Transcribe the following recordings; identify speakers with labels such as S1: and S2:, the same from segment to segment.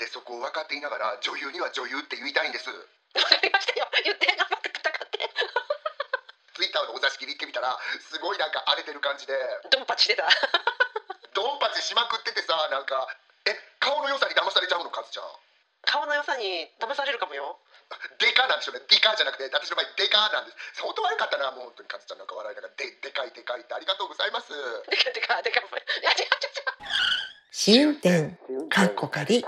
S1: ってそこを分かっていながら女優には女優って言いたいんです。
S2: わかりましたよ。言って頑張って戦って。
S1: ツイッターのお座敷に行ってみたらすごいなんか荒れてる感じで。
S2: ドンパチしてた。
S1: ドンパチしまくっててさなんかえ顔の良さに騙されちゃうのカズちゃん。
S2: 顔の良さに騙されるかもよ。
S1: デカなんですよね。デカじゃなくて私の場合デカなんです。本当悪かったなもう本当にカズちゃん。なんか笑いながらででかいでかいってありがとうございます。
S2: でかでかでかい。や違う違う違う。
S3: 試運転かっこかり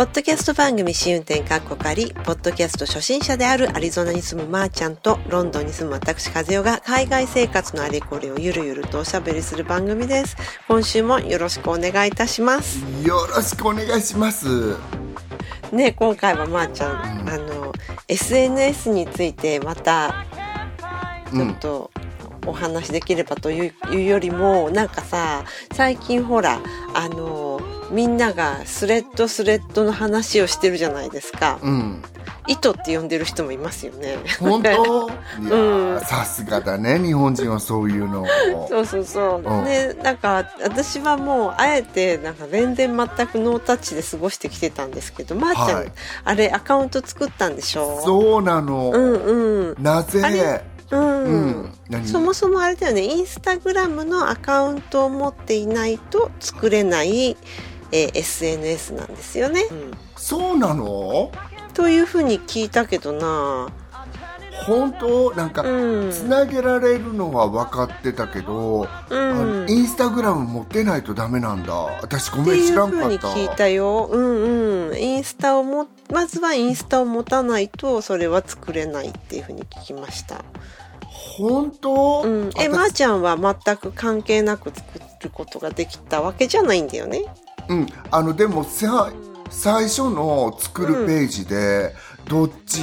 S3: ポッドキャスト番組試運転かっこかり、ポッドキャスト初心者であるアリゾナに住むまーちゃんとロンドンに住む私和代が海外生活のあれこれをゆるゆるとおしゃべりする番組です。今週もよろしくお願いいたします。
S1: よろしくお願いします
S3: ね、今回はまーちゃん、あの、SNS についてまたちょっとお話できればといういうよりもなんかさ最近ほらあのみんながスレッドスレッドの話をしてるじゃないですか。
S1: うん。
S3: 糸って呼んでる人もいますよね。
S1: 本当？
S3: うん。
S1: さすがだね日本人はそういうのを。
S3: そうそうそう、
S1: うん。
S3: でなんか私はもうあえてなんか全然全くノータッチで過ごしてきてたんですけどまー、ちゃん、
S1: はい。
S3: あれアカウント作ったんでしょ？
S1: そうなの、
S3: うんうん。
S1: なぜ？
S3: うん、
S1: うん。何？
S3: そもそもあれだよね。インスタグラムのアカウントを持っていないと作れない、えー SNS なんですよね、うん。
S1: そうなの？
S3: というふうに聞いたけどな。
S1: 本当？なんか、
S3: うん。
S1: つなげられるのは分かってたけど、
S3: う
S1: あ
S3: ん
S1: のインスタグラム持ってないとダメなんだ。私ご
S3: って
S1: めん知
S3: いうふうに
S1: らんかった
S3: 聞いたよ。うんうん。インスタをもまずはインスタを持たないとそれは作れないっていうふうに聞きました
S1: 本当、
S3: うん。え
S1: 私。
S3: まー、ちゃんは全く関係なく作ることができたわけじゃないんだよね？
S1: うん。あのでもさ最初の作るページで、どっち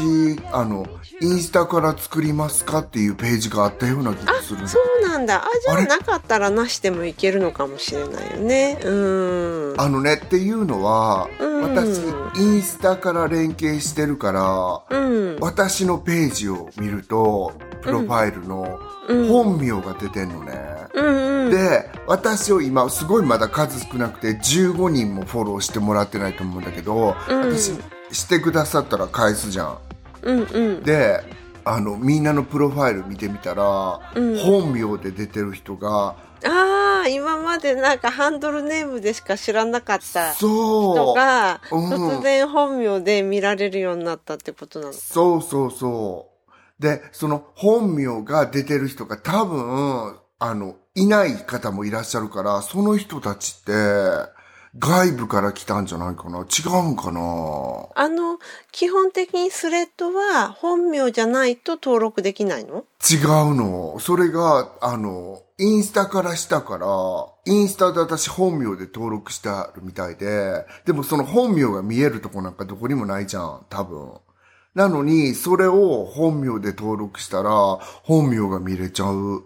S1: あのインスタから作りますかっていうページがあったような気がする。の
S3: そうなんだ。あじゃあなかったらなしでもいけるのかもしれないよね。うん。
S1: あのねっていうのは、
S3: うん。
S1: 私インスタから連携してるから、
S3: うん。
S1: 私のページを見るとプロファイルの
S3: うん。
S1: 本名が出てんのね、
S3: うんうん。
S1: で私を今すごいまだ数少なくて15人もフォローしてもらってないと思うんだけど、
S3: うん。
S1: 私してくださったら返すじゃん
S3: うんうん。
S1: であのみんなのプロファイル見てみたら、
S3: うん。
S1: 本名で出てる人が
S3: ああ今までなんかハンドルネームでしか知らなかった人
S1: そう。
S3: が
S1: うん。
S3: 突然本名で見られるようになったってことなの
S1: そうそうそう。で、その本名が出てる人が多分、あの、いない方もいらっしゃるから、その人たちって、外部から来たんじゃないかな？違うんかな？
S3: あの基本的にスレッドは本名じゃないと登録できないの？
S1: 違うの。それが、あの、インスタからしたから、インスタで私本名で登録してあるみたいで、でもその本名が見えるとこなんかどこにもないじゃん、多分。なのに、それを本名で登録したら、本名が見れちゃう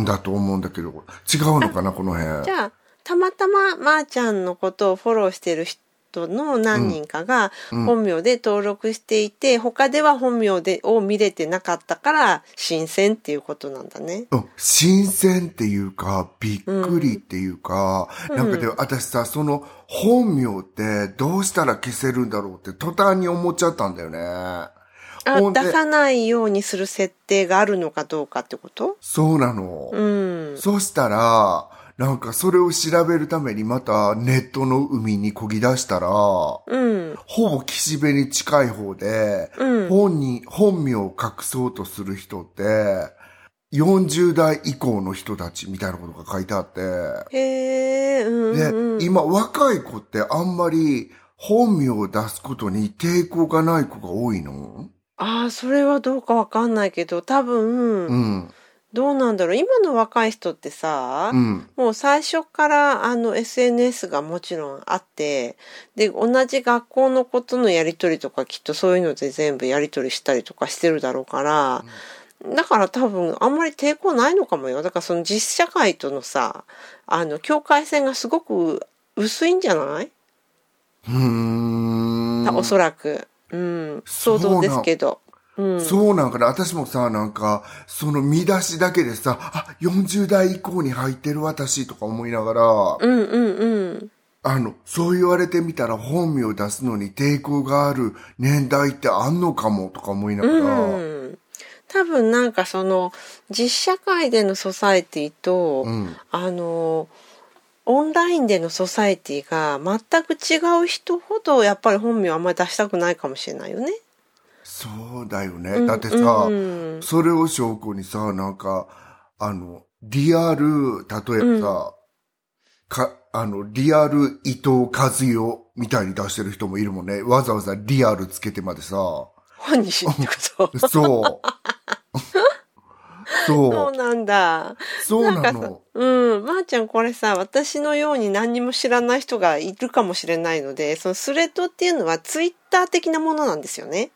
S1: んだと思うんだけど、違うのかな、この辺？
S3: じゃあたまたままーちゃんのことをフォローしてる人の何人かが
S1: うん
S3: 本名で登録していて、他では本名でを見れてなかったから新鮮っていうことなんだね。
S1: うん、新鮮っていうか、びっくりっていうか、
S3: うん
S1: なんかで、私さ、その本名ってどうしたら消せるんだろうって途端に思っちゃったんだよね。
S3: 出さないようにする設定があるのかどうかってこと？
S1: そうなの。
S3: うん。
S1: そしたら、なんかそれを調べるためにまたネットの海に漕ぎ出したら、
S3: うん。
S1: ほぼ岸辺に近い方で、
S3: うん。
S1: 本に、本名を隠そうとする人って、40代以降の人たちみたいなことが書いてあって、
S3: へえ、うん
S1: で、
S3: うん。
S1: 今若い子ってあんまり本名を出すことに抵抗がない子が多いの？
S3: ああ、それはどうかわかんないけど、多分、
S1: うん。
S3: どうなんだろう。今の若い人ってさ、
S1: うん。
S3: もう最初からあの SNS がもちろんあって、で、同じ学校のことのやりとりとかきっとそういうので全部やりとりしたりとかしてるだろうから、だから多分あんまり抵抗ないのかもよ。だからその実社会とのさ、あの境界線がすごく薄いんじゃない、
S1: うーん。
S3: おそらく。うん。想像ですけど。うん。
S1: そうなんかな。私もさ、なんか、その見出しだけでさ、あ、40代以降に入ってる私とか思いながら、
S3: うんうんうん。
S1: あの、そう言われてみたら本名を出すのに抵抗がある年代ってあんのかもとか思いながら、
S3: うん。多分なんかその実社会でのソサエティと、
S1: うん
S3: あのオンラインでのソサエティが全く違う人ほどやっぱり本名あんまり出したくないかもしれないよね。
S1: そうだよね。
S3: うん
S1: だってさ、
S3: うん
S1: それを証拠にさ、なんか、あの、リアル、例えばさ、か、あの、リアル伊藤和代みたいに出してる人もいるもんね。わざわざリアルつけてまでさ。
S3: 本人ってこと。
S1: そう。
S3: そ
S1: そうう。
S3: なんだ。
S1: そうなの。
S3: うん。まー、ちゃんこれさ、私のように何にも知らない人がいるかもしれないので、そのスレッドっていうのはツイッター的なものなんですよね。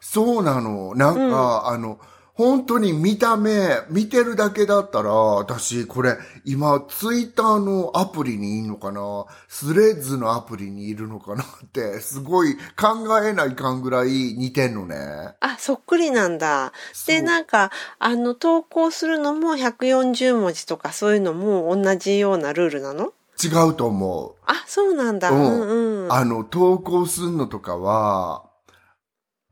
S1: そうなの。なんか、あの、本当に見た目、見てるだけだったら、私、これ、今、ツイッターのアプリにいるのかな？スレッズのアプリにいるのかなって、すごい考えないかんぐらい似てんのね。
S3: あ、そっくりなんだ。で、なんか、あの、投稿するのも140文字とかそういうのも同じようなルールなの？
S1: 違うと思
S3: あ、そうなんだ。
S1: う。
S3: うんうん。
S1: あの、投稿するのとかは、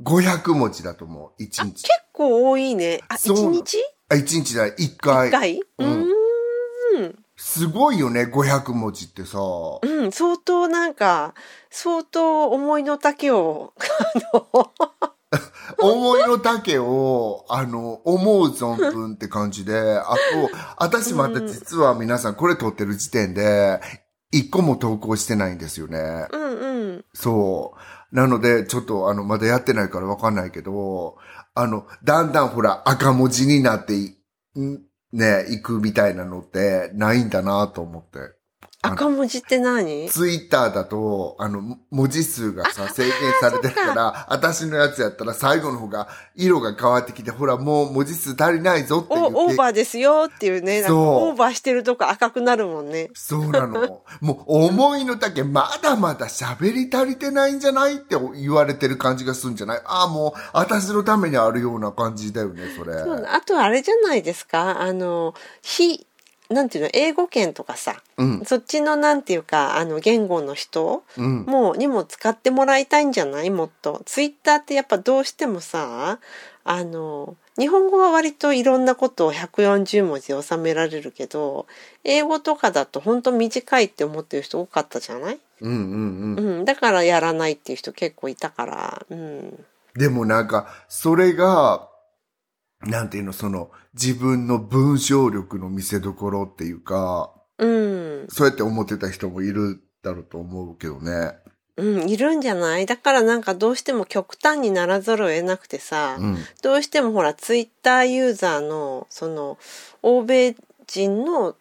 S1: 500文字だと思う。1日。
S3: 結構多いね。あ、
S1: そう
S3: 1日？
S1: あ、1日だ、1回。
S3: 一回？う
S1: うん
S3: ーん。
S1: すごいよね、500文字ってさ。
S3: うん、相当なんか、相当思いの丈を、あの、
S1: 思いの丈を、あの、思う存分って感じで、あと、私また実は皆さんこれ撮ってる時点で、一個も投稿してないんですよね。
S3: うんうん。
S1: そう。なので、ちょっとあの、まだやってないからわかんないけど、あの、だんだんほら、赤文字になってい、ね、行くみたいなのってないんだなと思って。
S3: 赤文字って何？
S1: ツイッターだと、あの、文字数がさ、制限されてるから、私のやつやったら最後の方が色が変わってきて、ほら、もう文字数足りないぞって
S3: お、
S1: 言って。
S3: オーバーですよっていうね。
S1: そう
S3: オーバーしてるとこ赤くなるもんね。
S1: そうなの。もう、思いの丈、まだまだ喋り足りてないんじゃないって言われてる感じがするんじゃない？ああ、もう、私のためにあるような感じだよね、それ。
S3: そうだあとあれじゃないですか？あの、非、なんていうの、英語圏とかさ、
S1: うん。
S3: そっちのなんていうか、あの、言語の人
S1: うん。
S3: もにも使ってもらいたいんじゃない？もっと。ツイッターってやっぱどうしてもさ、あの、日本語は割といろんなことを140文字で収められるけど、英語とかだと本当短いって思ってる人多かったじゃない？
S1: うんうんうん。
S3: うん。だからやらないっていう人結構いたから、うん。
S1: でもなんか、それが、なんていうの、その、自分の文章力の見せ所っていうか、
S3: うん。
S1: そうやって思ってた人もいるだろうと思うけどね。
S3: うん、いるんじゃない？だからなんかどうしても極端にならざるを得なくてさ、
S1: うん。
S3: どうしてもほらツイッターユーザーのその欧米人の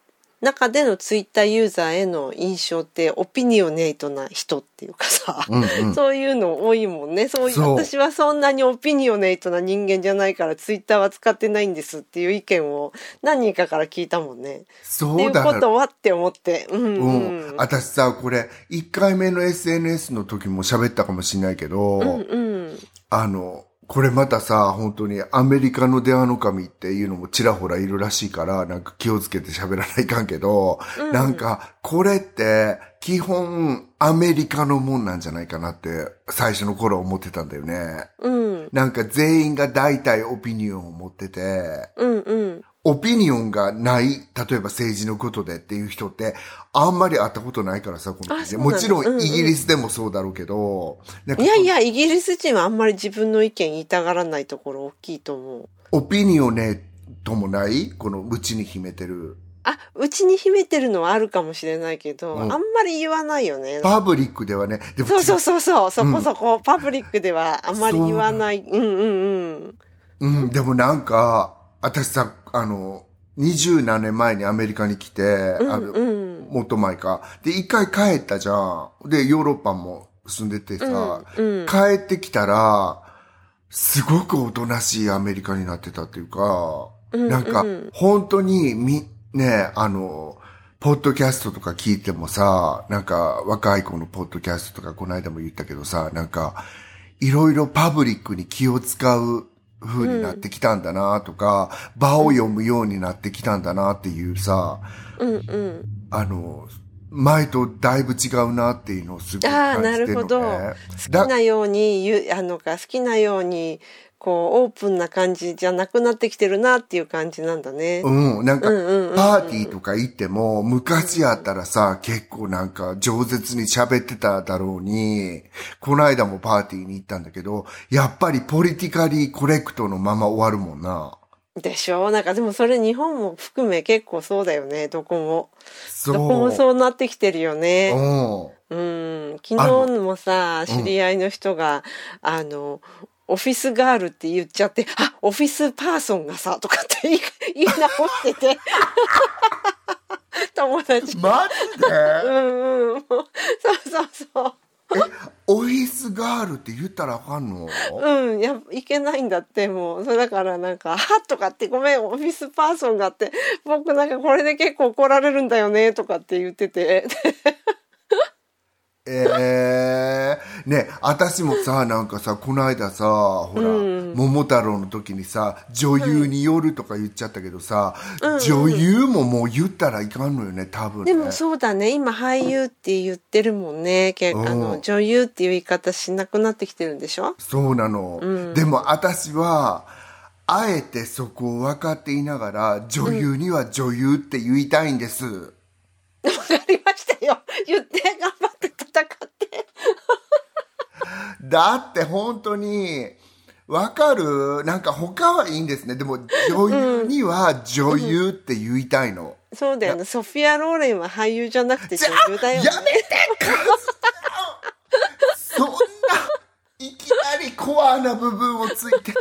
S3: 中でのツイッターユーザーへの印象ってオピニオネイトな人っていうかさ、
S1: うんうん。
S3: そういうの多いもんね。そういう
S1: そう
S3: 私はそんなにオピニオネイトな人間じゃないからツイッターは使ってないんですっていう意見を何人かから聞いたもんね。っていうう
S1: そだ
S3: ことはって思って。うん
S1: う
S3: うん。
S1: ん。私さ、これ、1回目の SNS の時も喋ったかもしれないけど、
S3: うんうん。
S1: あの、これまたさ、本当にアメリカの電話の神っていうのもちらほらいるらしいから、なんか気をつけて喋らないかんけど、
S3: うん
S1: なんか、これって、基本、アメリカのもんなんじゃないかなって、最初の頃思ってたんだよね。
S3: うん。
S1: なんか全員が大体オピニオンを持ってて、
S3: うんうん。
S1: オピニオンがない、例えば政治のことでっていう人って、あんまり会ったことないからさ、この
S3: あそうなの
S1: もちろ
S3: うんうん
S1: んイギリスでもそうだろうけど、なんか
S3: いやいや、イギリス人はあんまり自分の意見言いたがらないところ大きいと思う。
S1: オピニオネともない？この内に秘めてる。
S3: あ、うちに秘めてるのはあるかもしれないけど、
S1: うん
S3: あんまり言わないよね。
S1: パブリックではね、でも
S3: そうそうそうそう、そ
S1: うん
S3: こそこ、パブリックではあんまり言わない。うんうんうん。
S1: うん、でもなんか、私さ、あの、二十何年前にアメリカに来て、
S3: うん
S1: あの、
S3: うん。
S1: もっと前か。で、一回帰ったじゃん。で、ヨーロッパも住んでてさ、
S3: うんうん
S1: 帰ってきたら、すごくおとなしいアメリカになってたっていうか、
S3: うん
S1: なんか
S3: うん、
S1: 本当に、み、ね、あの、ポッドキャストとか聞いてもさ、なんか若い子のポッドキャストとかこの間も言ったけどさ、なんかいろいろパブリックに気を使う風になってきたんだなとか、場を読むようになってきたんだなっていうさ、
S3: うんうん。
S1: あの、前とだいぶ違うなっていうのをすごい
S3: ああ、な
S1: 感じてるのね。
S3: るほど。好きなように言う、あのか、好きなように、こう、オープンな感じじゃなくなってきてるなっていう感じなんだね。
S1: うん、なんか、パーティーとか行っても、昔やったらさ、結構なんか、饒舌に喋ってただろうに、この間もパーティーに行ったんだけど、やっぱりポリティカリーコレクトのまま終わるもんな。
S3: でしょ？なんかでもそれ日本も含め結構そうだよね、どこも。どこもそうなってきてるよね。
S1: うん。
S3: うん。昨日もさ、知り合いの人が、あの、オフィスガールって言っちゃって、あ、オフィスパーソンがさ、とかって言い 言い直してて。友達。
S1: マジで？
S3: うんうん。そうそうそう。
S1: オフィスガールって言ったらあかんの？
S3: うん、やいけないんだってもうそれだからなんか「はっ」とかって「ごめんオフィスパーソンが」って僕なんかこれで結構怒られるんだよねとかって言ってて
S1: ええね、私もさ、なんかさ、この間さ、ほら、
S3: うん。
S1: 桃太郎の時にさ、女優によるとか言っちゃったけどさ、女優ももう言ったらいかんのよね、多分ね。
S3: でもそうだね。今俳優って言ってるもんね。
S1: うん。
S3: の女優っていう言い方しなくなってきてるんでしょ？
S1: そうなの。
S3: うん。
S1: でも私は、あえてそこを分かっていながら、女優には女優って言いたいんです。
S3: わかりましたよ。言って頑張って戦って
S1: だって本当に、わかる？なんか他はいいんですね。でも女優には女優って言いたいの。
S3: そうだよね。ソフィア・ローレンは俳優じゃなくて女優だよね。
S1: やめてそんないきなりコアな部分をついて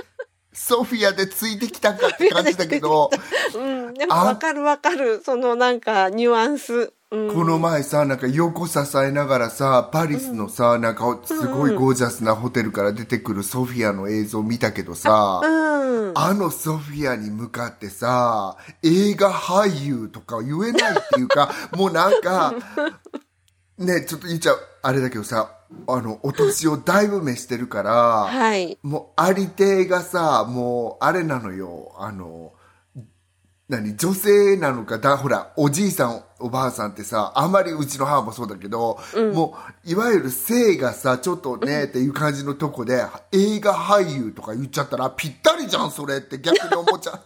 S1: ソフィアでついてきたかって感じだけど、
S3: うん。でもわかるわかる。そのなんかニュアンス。うん
S1: この前さなんか横支えながらさパリスのさ、なんかすごいゴージャスなホテルから出てくるソフィアの映像見たけどさ、
S3: うん。
S1: あのソフィアに向かってさ、映画俳優とか言えないっていうか、もうなんか、ね、ちょっと言っちゃう、あれだけどさ、あの、お年をだいぶ召してるから、
S3: はい。
S1: もうありていがさ、もうあれなのよ、あの、何女性なのかだほらおじいさんおばあさんってさあまりうちの母もそうだけど、もういわゆる性がさちょっとね、っていう感じのとこで映画俳優とか言っちゃったらぴったりじゃんそれって逆に思っちゃう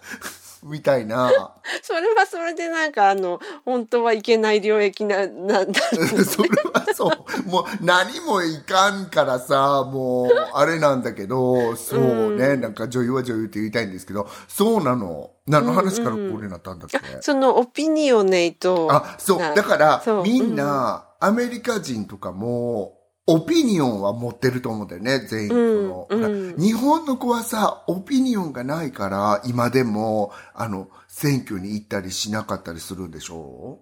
S1: みたいな。
S3: それはそれでなんかあの本当はいけない領域ななんだ
S1: それはそう。もう何もいかんからさもうあれなんだけどそうね、なんか女優は女優って言いたいんですけどそうなの。何の話からこれになったんだっけ、
S3: そのオピニオネイト
S1: あ、そう。
S3: な
S1: だからみんな、アメリカ人とかも、オピニオンは持ってると思うんだよね、全員。
S3: うん
S1: その
S3: うん
S1: 日本の子はさ、オピニオンがないから、今でも、あの、選挙に行ったりしなかったりするんでしょ？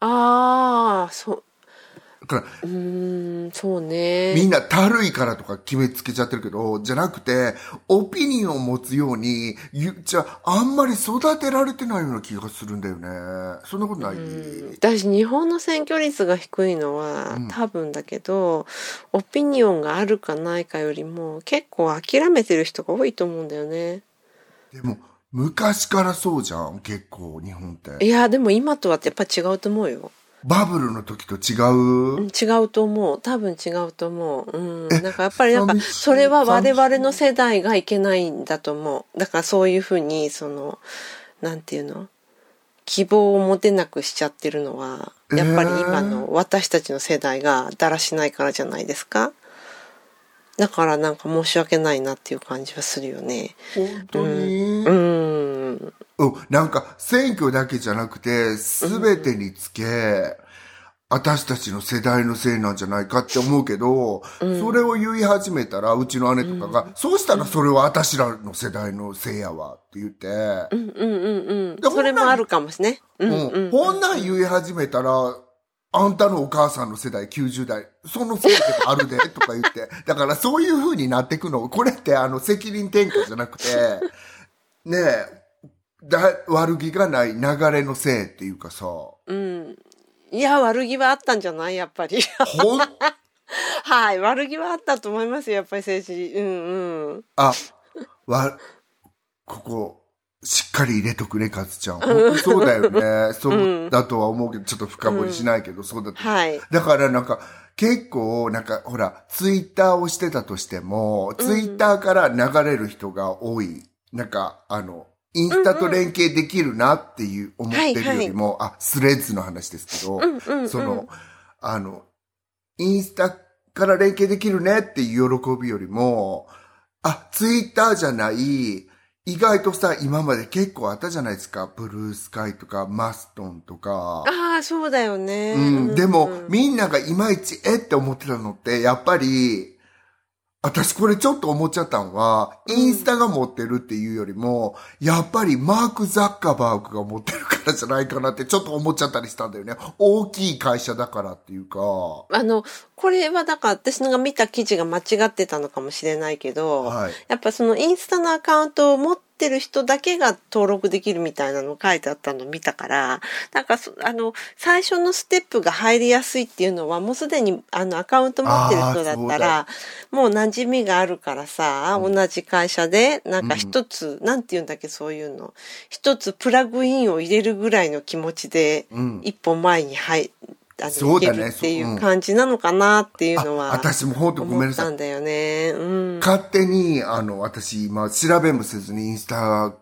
S3: ああそう
S1: だから、
S3: うーんそうね。
S1: みんなたるいからとか決めつけちゃってるけど、じゃなくて、オピニオンを持つように、言っちゃ、あんまり育てられてないような気がするんだよね。そんなことない、
S3: 私日本の選挙率が低いのは、多分だけどオピニオンがあるかないかよりも結構諦めてる人が多いと思うんだよね。
S1: でも、昔からそうじゃん、結構、日本って。
S3: いやでも今とはやっぱ違うと思うよ
S1: バブルの時と違う、
S3: うん違うと思う。多分違うと思う。うん。なんかやっぱりなんかそれは我々の世代がいけないんだと思う。だからそういうふうにそのなんていうの？希望を持てなくしちゃってるのはやっぱり今の私たちの世代がだらしないからじゃないですか？だからなんか申し訳ないなっていう感じはするよね。
S1: 本当に、
S3: う
S1: うんう
S3: ん。
S1: なん。か、選挙だけじゃなくて、すべてにつけ、私たちの世代のせいなん。じゃないかって思うけど、それを言い始めたら、うちの姉とかが、そうしたらそれは私らの世代のせいやわって言って、
S3: うん。うん。うん。うん。それもあるかもしれないうん。
S1: うん。こん。なん。言い始めたら、あん。たのお母さん。の世代90代、そのせいでもあるで、とか言って。だからそういう風になってくの。これってあの責任転嫁じゃなくて、ねえ、だ、悪気がない流れのせいっていうかさ、
S3: うん。いや、悪気はあったんじゃない？やっぱり。
S1: ほん、
S3: はい。悪気はあったと思いますよ。やっぱり政治。うんうん。
S1: あ、わ、ここ、しっかり入れとくね、かつちゃん。ほんとそうだよね。そうだとは思うけど、ちょっと深掘りしないけど、そうだと。
S3: はい。
S1: だからなんか、結構、なんか、ほら、ツイッターをしてたとしても、ツイッターから流れる人が多い。なんか、あの、インスタと連携できるなっていう思ってるよりも、あ、スレッズの話ですけど、
S3: うんうんうん
S1: その、あの、インスタから連携できるねっていう喜びよりも、あ、ツイッターじゃない、意外とさ、今まで結構あったじゃないですか。ブルースカイとか、マストンとか。
S3: ああ、そうだよね。
S1: うん、でも、
S3: うん
S1: みんながいまいち、えって思ってたのって、やっぱり、私これちょっと思っちゃったのは、インスタが持ってるっていうよりも、やっぱりマーク・ザッカーバーグが持ってるからじゃないかなってちょっと思っちゃったりしたんだよね。大きい会社だからっていうか。
S3: あの、これはだから私のが見た記事が間違ってたのかもしれないけど、
S1: はい。
S3: やっぱそのインスタのアカウントを持ってる人だけが登録できるみたいなの書いてあったのを見たから、なんかそあの、最初のステップが入りやすいっていうのはもうすでにあのアカウント持ってる人だったら、もう馴染みがあるからさ、同じ会社で、なんか一つ、なんて言うんだっけそういうの、一つプラグインを入れるぐらいの気持ちで、
S1: うん。
S3: 一歩前に入あの
S1: そうだね
S3: ってい
S1: そうううん
S3: 感じなのかなっていうの
S1: あ
S3: は
S1: 私も本当ごめんなさい
S3: 思ったん。だよね。うん。
S1: 勝手に、あの、私今、調べもせずにインスタ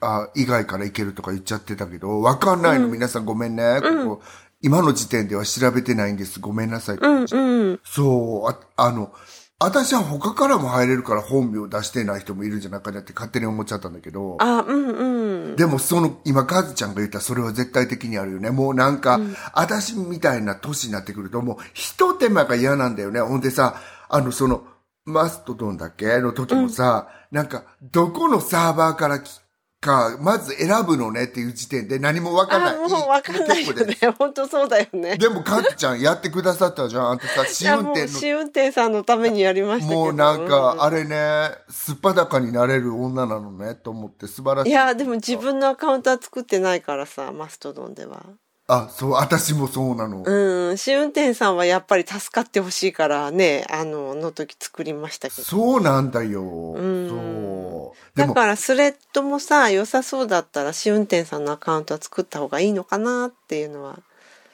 S1: あ以外からいけるとか言っちゃってたけど、わかんないの、皆さんごめんね。ここ今の時点では調べてないんです。ごめんなさい。
S3: うんうん。
S1: そう、ああの、私は他からも入れるから本名を出してない人もいるんじゃないかなって勝手に思っちゃったんだけど。
S3: あ、うんうん。
S1: でもその、今、カズちゃんが言ったそれは絶対的にあるよね。もうなんか、私みたいな年になってくると、もう、一手間が嫌なんだよね。ほんでさ、あの、その、マストドンだっけ？の時もさ、なんか、どこのサーバーからきか、まず選ぶのねっていう時点で何もわかんない。
S3: あ、もうわかんないよね。本当そうだよね。
S1: でも、カズちゃんやってくださったじゃん。あんたさ、試運転の
S3: 試運転さんのためにやりましたけど。
S1: もうなんか、
S3: う
S1: あれね、すっぱだかになれる女なのね、と思って素晴らしい。
S3: いや、でも自分のアカウントは作ってないからさ、マストドンでは。
S1: あ、そう、私もそうなの。
S3: うん、試運転さんはやっぱり助かってほしいからね、あの、の時作りましたけど。
S1: そうなんだよ。
S3: ん
S1: そう。
S3: だからスレッドもさ、良さそうだったら試運転さんのアカウントは作った方がいいのかなっていうのは。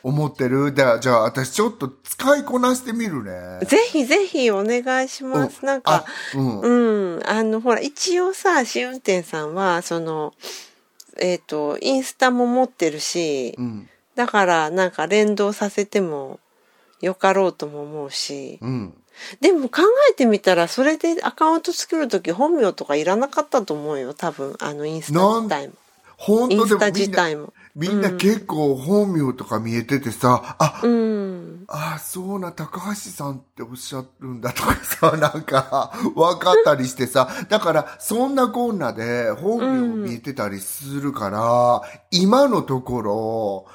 S1: 思ってる？じゃあ、じゃあ、私ちょっと使いこなしてみるね。
S3: ぜひぜひお願いします。
S1: うん
S3: なんか
S1: あ、うん。
S3: うん。あの、ほら、一応さ、試運転さんは、その、えっ、と、インスタも持ってるし、
S1: うん。
S3: だから、なんか連動させてもよかろうとも思うし。
S1: うん。
S3: でも考えてみたら、それでアカウント作るとき本名とかいらなかったと思うよ。多分、あの、インスタ自体も。イン
S1: 本当？で
S3: スタ自体も。
S1: みんな結構本名とか見えててさ、あ、
S3: うん。
S1: あ、そうな、高橋さんっておっしゃるんだとかさ、なんか、分かったりしてさ、だから、そんなこんなで本名見えてたりするから、今のところ、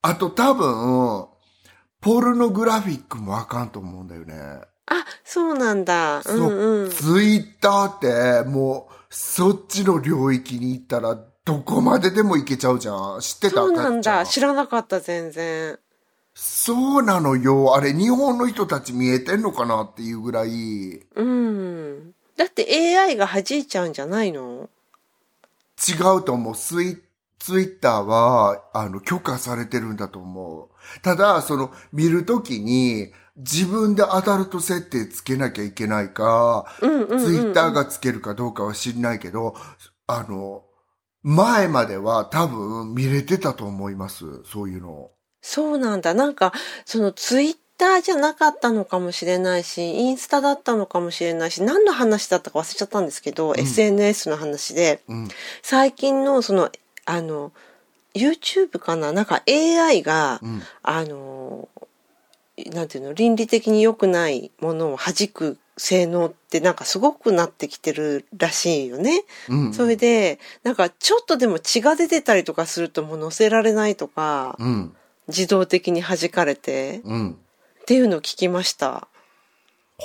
S1: あと多分、ポルノグラフィックもあかんと思うんだよね。
S3: あ、そうなんだ。う
S1: そう、
S3: んうん。
S1: ツイッターって、もう、そっちの領域に行ったら、どこまででも行けちゃうじゃん。知ってた？
S3: そうなんだ。知らなかった、全然。
S1: そうなのよ。あれ、日本の人たち見えてんのかなっていうぐらい、
S3: うん。だって AI が弾いちゃうんじゃないの？
S1: 違うと思う。ツイツイッターは、あの、許可されてるんだと思う。ただ、その、見るときに、自分でアダルト設定つけなきゃいけないか、
S3: うんうんうんうん
S1: ツイッターがつけるかどうかは知んないけど、あの、前までは多分見れてたと思います。そういうの。
S3: そうなんだ。なんか、そのツイッターじゃなかったのかもしれないし、インスタだったのかもしれないし、何の話だったか忘れちゃったんですけど、SNS の話で、
S1: うん。
S3: 最近のその、あの、YouTube かな？なんか AI が、
S1: うん。
S3: あの、なんていうの、倫理的に良くないものを弾く性能ってなんかすごくなってきてるらしいよね。
S1: うん。
S3: それで、なんかちょっとでも血が出てたりとかするともう載せられないとか、
S1: うん。
S3: 自動的に弾かれて、
S1: うん。
S3: っていうのを聞きました。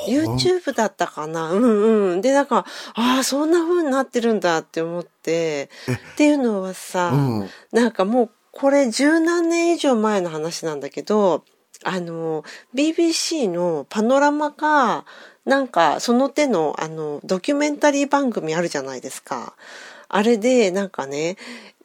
S3: YouTube だったかな？うんうん。で、なんか、ああ、そんな風になってるんだって思って、っていうのはさ、
S1: うん。
S3: なんかもうこれ十何年以上前の話なんだけど、あの、BBC のパノラマか、なんかその手のあの、ドキュメンタリー番組あるじゃないですか。あれで、なんかね、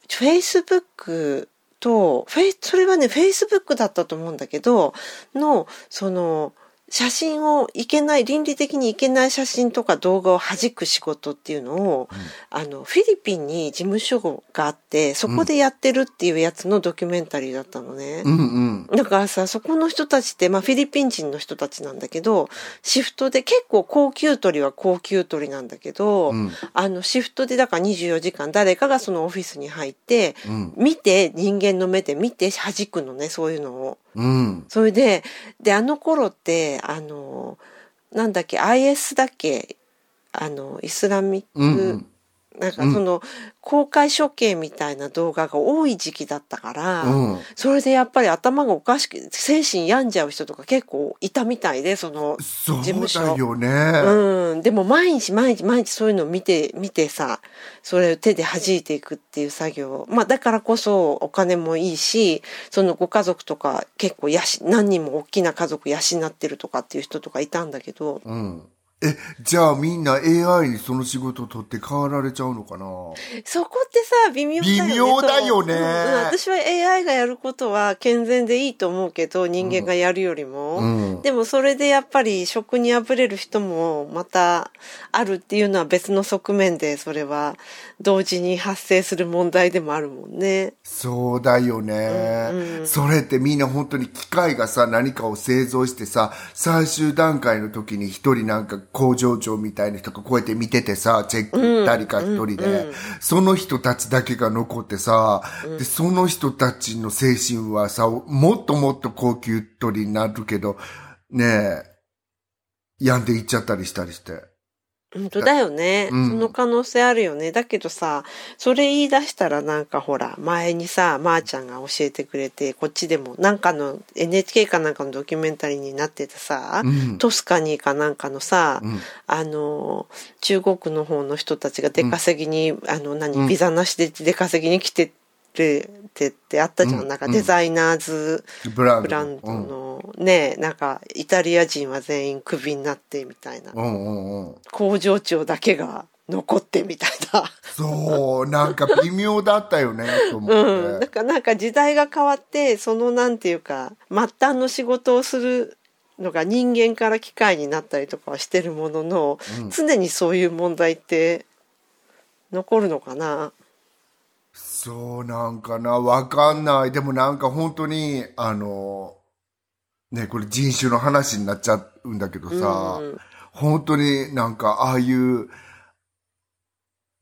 S3: Facebook と、フェイそれはね、Facebook だったと思うんだけど、の、その、写真をいけない、倫理的にいけない写真とか動画を弾く仕事っていうのを、あの、フィリピンに事務所があって、そこでやってるっていうやつのドキュメンタリーだったのね。
S1: うんうん。
S3: だからさ、そこの人たちって、まあフィリピン人の人たちなんだけど、シフトで結構高級取りは高級取りなんだけど、
S1: うん
S3: あのシフトでだから24時間誰かがそのオフィスに入って、
S1: うん
S3: 見て、人間の目で見て弾くのね、そういうのを。
S1: うん。
S3: それで、で、あの頃って、あの、なんだっけ、IS だっけ、あの、イスラミック、なんかその、公開処刑みたいな動画が多い時期だったから、
S1: うん
S3: それでやっぱり頭がおかしく、精神病んじゃう人とか結構いたみたいで、その、
S1: そう
S3: 事務所
S1: だよね。
S3: うん。でも毎日毎日毎日そういうのを見て、見てさ、それを手で弾いていくっていう作業。まあだからこそお金もいいし、そのご家族とか結構やし、何人も大きな家族養ってるとかっていう人とかいたんだけど、
S1: うん。え、じゃあみんな AI にその仕事を取って変わられちゃうのかな？
S3: そこってさ、微妙だよね。
S1: 微妙だよね。
S3: う。ん私は AI がやることは健全でいいと思うけど、人間がやるよりも。
S1: うん。
S3: でもそれでやっぱり職にあぶれる人もまたあるっていうのは別の側面で、それは同時に発生する問題でもあるもんね。
S1: そうだよね、
S3: うんうん
S1: それってみんな本当に機械がさ、何かを製造してさ、最終段階の時に一人なんか工場長みたいな人がこうやって見ててさ、チェック誰か一人で、その人たちだけが残ってさ、で、その人たちの精神はさ、もっともっと高級取りになるけど、ねえ、病んでいっちゃったりしたりして。
S3: 本当だよね、
S1: うん。
S3: その可能性あるよね。だけどさ、それ言い出したらなんかほら、前にさ、まー、ちゃんが教えてくれて、こっちでもなんかの NHK かなんかのドキュメンタリーになっててさ、
S1: うん。
S3: トスカニーかなんかのさ、
S1: うん。
S3: あの、中国の方の人たちが出稼ぎに、あの、何、
S1: うん。
S3: ビザなしで出稼ぎに来てるってってあったじゃん。
S1: うん
S3: なんかデザイナーズ
S1: ブランド。
S3: ブランドの、ね、なんかイタリア人は全員クビになってみたいな。
S1: うんうんうん。
S3: 工場長だけが残ってみたいな。
S1: そう、なんか微妙だったよね、と思って。
S3: うん。だからなんか時代が変わって、そのなんていうか、末端の仕事をするのが人間から機械になったりとかはしてるものの、
S1: うん
S3: 常にそういう問題って残るのかな。
S1: そうなんかな、わかんない。でもなんか本当に、あの、ね、これ人種の話になっちゃうんだけどさ、
S3: うん
S1: 本当になんかああいう、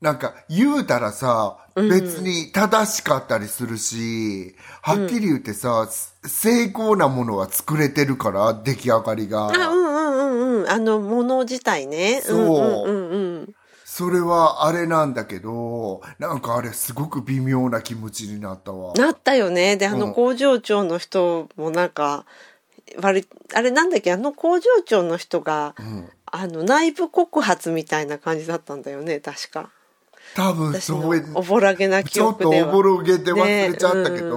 S1: なんか言うたらさ、
S3: うん
S1: 別に正しかったりするし、はっきり言ってさ、成功なものは作れてるから、出来上がりが。
S3: あ、うんうんうんうん。あの、もの自体ね。
S1: そう
S3: うんうんうんうん。
S1: それはあれなんだけど、なんかあれすごく微妙な気持ちになったわ。
S3: なったよね。で、あ
S1: うん
S3: の工場長の人もなんか、割あれなんだっけ、あの工場長の人が、
S1: うん
S3: あの、内部告発みたいな感じだったんだよね、確か。
S1: 多分そう
S3: おぼらげな記
S1: ちょっと
S3: 憶では。
S1: おぼろげて忘れちゃったけ
S3: ね
S1: ど、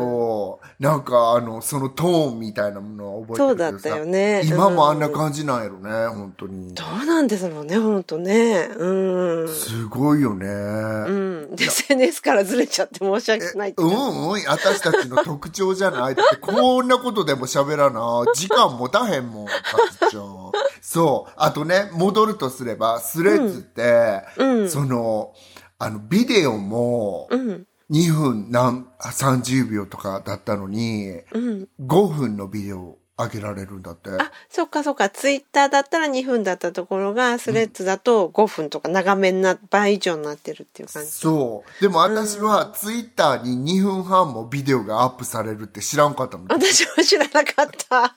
S1: なんかあの、そのトーンみたいなものは覚えて
S3: そうだったよね
S1: 今もあんな感じなんやろね、本当に
S3: ど。うなんですもんね、ほんとね。うん。
S1: すごいよね。
S3: うん。で、SNS からずれちゃって申し訳ない
S1: う。んうん、私たちの特徴じゃない。だってこんなことでも喋らな。時間持たへんもん、かつちゃん。そう。あとね、戻るとすれば、スレッズって、
S3: うん
S1: その、あの、ビデオも、
S3: うん。
S1: 2分何、30秒とかだったのに、
S3: うん。
S1: 5分のビデオ上げられるんだって。
S3: あ、そっかそっか。ツイッターだったら2分だったところが、スレッズだと5分とか長めにな、倍以上になってるっていう感じ。
S1: そう。でも私はツイッターに2分半もビデオがアップされるって知らんかったの。
S3: 私は知らなかった。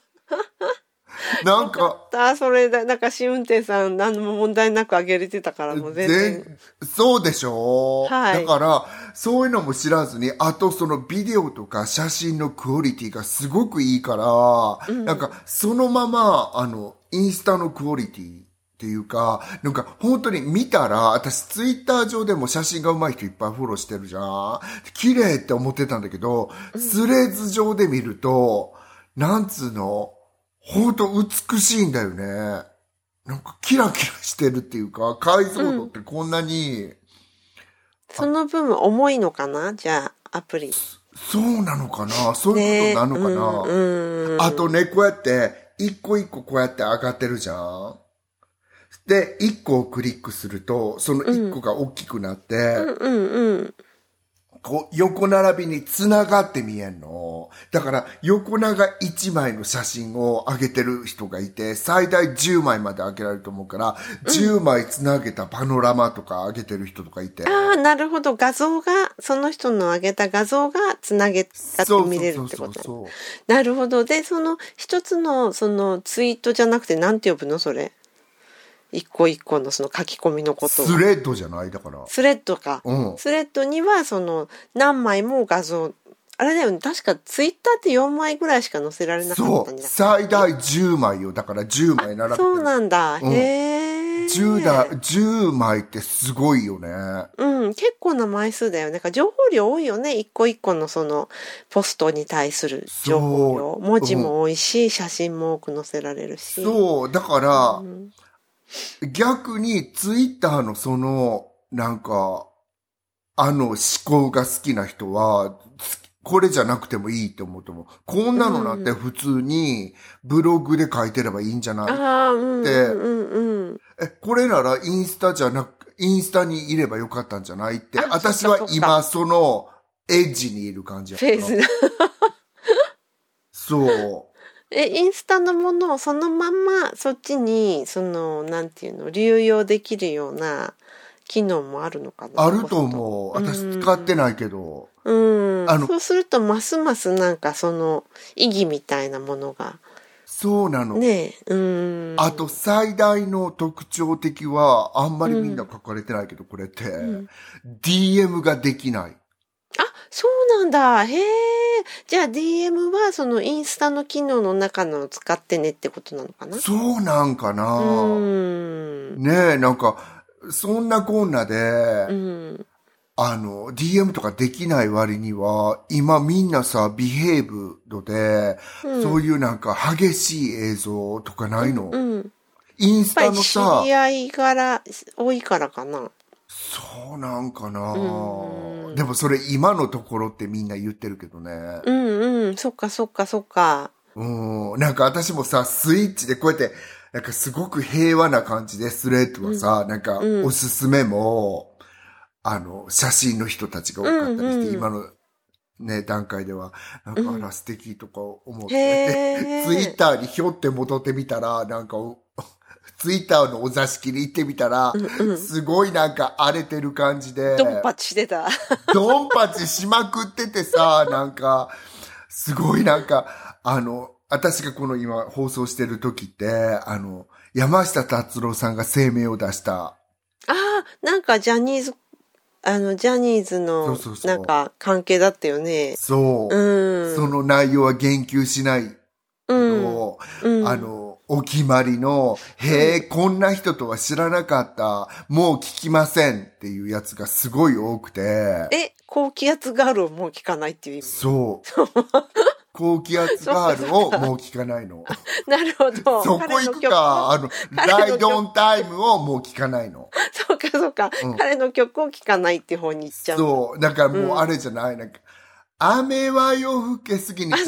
S1: なんか、
S3: あ、それだ。なんか試運転さん何も問題なく上げれてたからもう全然。
S1: 全そうでしょ、
S3: はい
S1: だから、そういうのも知らずに、あとそのビデオとか写真のクオリティがすごくいいから、なんかそのまま、あの、インスタのクオリティっていうか、なんか本当に見たら、私ツイッター上でも写真が上手い人いっぱいフォローしてるじゃん。綺麗って思ってたんだけど、スレッズ上で見ると、なんつうの、本当美しいんだよね。なんかキラキラしてるっていうか、解像度ってこんなに、
S3: その分重いのかな？じゃあ、アプリ。
S1: そうなのかな？そういうことなのかな、
S3: うんうん。
S1: あとね、こうやって、一個一個こうやって上がってるじゃんで、一個をクリックすると、その一個が大きくなって、
S3: うんうん。
S1: こう、横並びに繋がって見えんの。だから、横長1枚の写真を上げてる人がいて、最大10枚まで上げられると思うから、10枚繋げたパノラマとか上げてる人とかいて。
S3: ああ、なるほど。画像が、その人の上げた画像がつなげ、たって見れるってことね
S1: そう
S3: なるほど。で、その一つのそのツイートじゃなくて何て呼ぶの？それ。一個一個のその書き込みのことを
S1: スレッドじゃない？だから。
S3: スレッドか。
S1: うん
S3: スレッドにはその何枚も画像、あれだよね。確かツイッターって4枚ぐらいしか載せられなか。ったんじゃ
S1: 最大10枚よ。だから10枚並べてる。
S3: そうなんだ。
S1: うん
S3: へえ。
S1: 10だ、10枚ってすごいよね。
S3: うん、結構な枚数だよね。なんか情報量多いよね。一個一個のそのポストに対する情報量。
S1: そう
S3: 文字も多いし、写真も多く載せられるし。
S1: そう。だから、
S3: うん
S1: 逆にツイッターのその、なんか、あの思考が好きな人は、つこれじゃなくてもいいって思うと思う。こんなのなんて普通にブログで書いてればいいんじゃない、
S3: ああ、うん
S1: で
S3: うんうんうん。
S1: え、これならインスタじゃなく、インスタにいればよかったんじゃない？って、
S3: あ
S1: 私は今そのエッジにいる感じや
S3: フェーズ。
S1: そう。
S3: え、インスタのものをそのまんまそっちに、その、なんていうの、流用できるような機能もあるのかな？
S1: あると思う。私使ってないけど。
S3: うん。
S1: あの
S3: そうすると、ますますなんかその意義みたいなものが、
S1: そうなの。
S3: ねえ、うん。
S1: あと最大の特徴的は、あんまりみんな書かれてないけど、これって、DM ができない。
S3: あ、そうなんだ。へえ。じゃあ DM はそのインスタの機能の中のを使ってねってことなのかな？
S1: そうなんかな、
S3: うん。
S1: ねえ、なんか、そんなこんなで、
S3: うん。
S1: あの、DM とかできない割には、今みんなさ、ビヘイブドで、
S3: うん
S1: そういうなんか激しい映像とかないの、
S3: うん。やっ
S1: インスタのさ
S3: り、合いから多いからかな。
S1: そうなんかな。
S3: うん
S1: でもそれ今のところってみんな言ってるけどね。
S3: うんうん。そっかそっかそっか。
S1: うん。なんか私もさ、スイッチでこうやって、なんかすごく平和な感じでスレッドはさ、なんか
S3: うん。
S1: おすすめも、あの、写真の人たちが多かったりして、
S3: うんうん
S1: 今のね、段階では、なんか、
S3: うん。
S1: あら素敵とか思って、ツイッターにひょって戻ってみたら、なんかお、ツイッターのお座敷に行ってみたら、すごいなんか荒れてる感じで、
S3: ドンパチしてた。
S1: ドンパチしまくっててさ、なんか、すごいなんか、あの、私がこの今放送してる時って、あの、山下達郎さんが声明を出した、
S3: ああ、なんかジャニーズ、あの、ジャニーズ
S1: そ
S3: の
S1: うそう、そう
S3: なんか関係だったよね。
S1: そう、
S3: うん。
S1: その内容は言及しないけ
S3: うん。
S1: ど、
S3: うん
S1: あの、お決まりの、へえ、こんな人とは知らなかった、もう聞きませんっていうやつがすごい多くて、
S3: え、高気圧ガールをもう聞かないっていう意味？
S1: そう。高気圧ガールをもう聞かないの。
S3: なるほど。
S1: そこ行くか、あの、ライドオンタイムをもう聞かないの。
S3: そうかそうか、
S1: うん
S3: 彼の曲を聴かないって方に行っちゃう。
S1: そう。だからもうあれじゃない、なんか、雨は夜更けすぎに流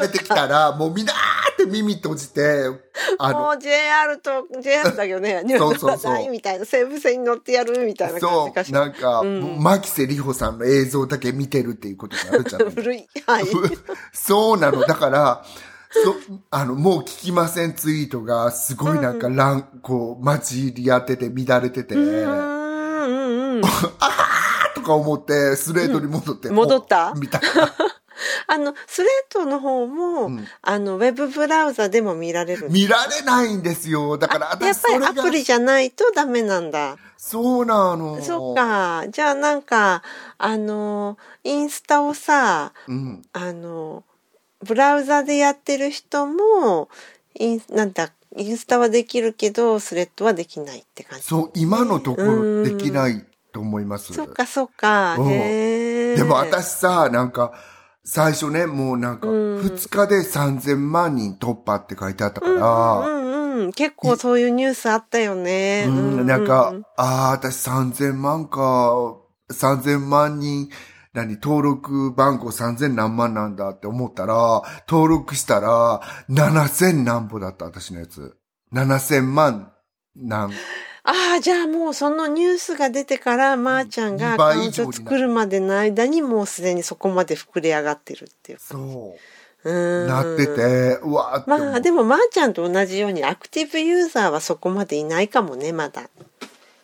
S1: れてきたら、もうみんなーって耳閉じて、あの、
S3: もう JR と JR だけどね、
S1: そうそうそ
S3: いみたいな、西武線に乗ってやるみたいな感
S1: そう、
S3: じかしら。
S1: なんか、
S3: うん
S1: 牧瀬里穂さんの映像だけ見てるっていうことになるじゃない
S3: 古い。はい。
S1: そうなの。だから、そ、あの、もう聞きませんツイートが、すごいなんか、乱、こう、混じり合ってて、乱れてて、
S3: うーん、うん、うん。
S1: とか思って、スレートに戻って、
S3: うん戻った？
S1: おみたいな。
S3: あの、スレッドの方も、
S1: うん
S3: あの、ウェブブラウザでも見られる。
S1: 見られないんですよ。だから
S3: やっぱりアプリじゃないとダメなんだ。
S1: そうなの。
S3: そっ。か。じゃあなんか、あの、インスタをさ、
S1: うん。
S3: あの、ブラウザでやってる人も、インなんだ、インスタはできるけど、スレッドはできないって感じ。
S1: そう、今のところできないと思います。
S3: そっかそっか。
S1: うん。でも私さ、なんか、最初ね、もうなんか、
S3: うん
S1: 2日で3000万人突破って書いてあったか
S3: うん
S1: ら、
S3: うんうん。結構そういうニュースあったよね。
S1: うん、なんか、ああ、私3000万か、3000万人、何、登録番号3000何万なんだって思ったら、登録したら、7000何歩だった、私のやつ。7000万何。
S3: ああ、じゃあもうそのニュースが出てから、まー、ちゃんが
S1: 2
S3: アカウン
S1: 倍以上にな
S3: ト作るまでの間にもうすでにそこまで膨れ上がってるっていう。
S1: そうう。
S3: ーん。
S1: なってて、うわ。
S3: まあでもまーちゃんと同じようにアクティブユーザーはそこまでいないかもね、まだ。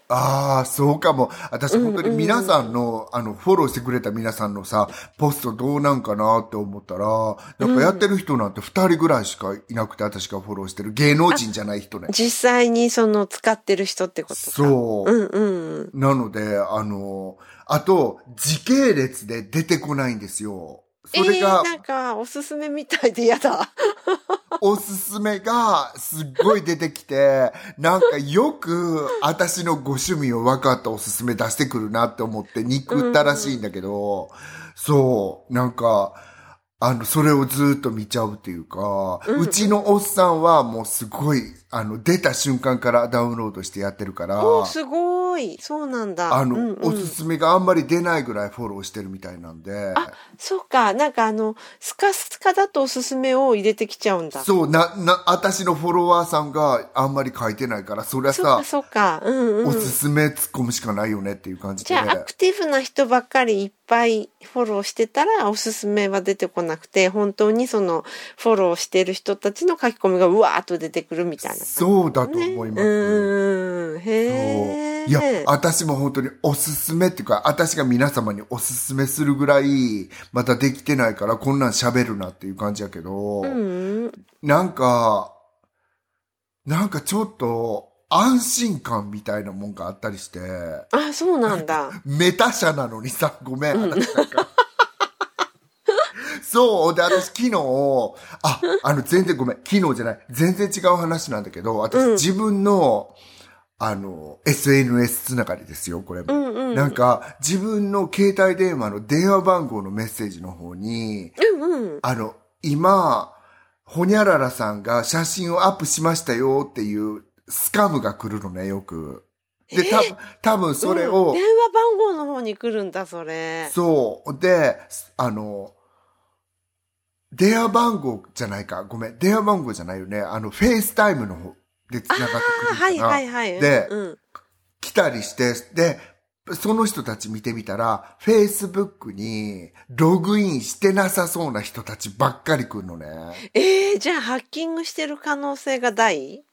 S1: ああ、そうかも。私本当に皆さんの、あの、フォローしてくれた皆さんのさ、ポストどうなんかなって思ったら、なんかやってる人なんて二人ぐらいしかいなくて、私がフォローしてる芸能人じゃない人ね。
S3: 実際にその使ってる人ってことか。
S1: そう。
S3: うんうん。
S1: なので、あの、あと、時系列で出てこないんですよ。それが
S3: えー、、なんかおすすめみたいで嫌だ。
S1: おすすめがすっごい出てきて、なんかよく私のご趣味を分かったおすすめ出してくるなって思って憎ったらしいんだけど、そう、なんか、あの、それをずっと見ちゃうっていうか、うちのおっさんはもうすごい、あの、出た瞬間からダウンロードしてやってるから、
S3: おーすごい。そうなんだ。
S1: あの、
S3: うんうん
S1: おすすめがあんまり出ないぐらいフォローしてるみたいなんで、
S3: あ、そうか。なんかあの、スカスカだとおすすめを入れてきちゃうんだ。
S1: そう、な、な、私のフォロワーさんがあんまり書いてないから、そりゃさ
S3: そうか、、そうか。うんうん。
S1: おすすめ突っ込むしかないよねっていう感じで。
S3: じゃあ、アクティブな人ばっかりいっぱいフォローしてたら、おすすめは出てこなくて、本当にその、フォローしてる人たちの書き込みがうわーっと出てくるみたいな。
S1: そうだと思います。
S3: うーん。へ
S1: いや、私も本当におすすめっていうか、私が皆様におすすめするぐらい、まだできてないから、こんなん喋るなっていう感じやけど、
S3: うん。
S1: なんか、なんかちょっと、安心感みたいなもんがあったりして、
S3: あ、そうなんだ。
S1: メタ社なのにさ、ごめん、んか。そう。で、私昨日、あ、あの、全然ごめん。昨日じゃない。全然違う話なんだけど、私、
S3: うん
S1: 自分の、あの、SNS つながりですよ、これも。
S3: うんうん。
S1: なんか、自分の携帯電話の電話番号のメッセージの方に、
S3: うんうん。
S1: あの、今、ほにゃららさんが写真をアップしましたよっていう scam が来るのね、よく。で、多分、多分それ
S3: うん
S1: を、
S3: 電話番号の方に来るんだ、それ。
S1: そう。で、あの、電話番号じゃないか。ごめん。電話番号じゃないよね。あの、フェイスタイムの方で繋がってくる
S3: あはいはいはい。
S1: で
S3: うんうん
S1: 来たりして、で、その人たち見てみたら、Facebook にログインしてなさそうな人たちばっかり来るのね。
S3: えー、じゃあハッキングしてる可能性が大？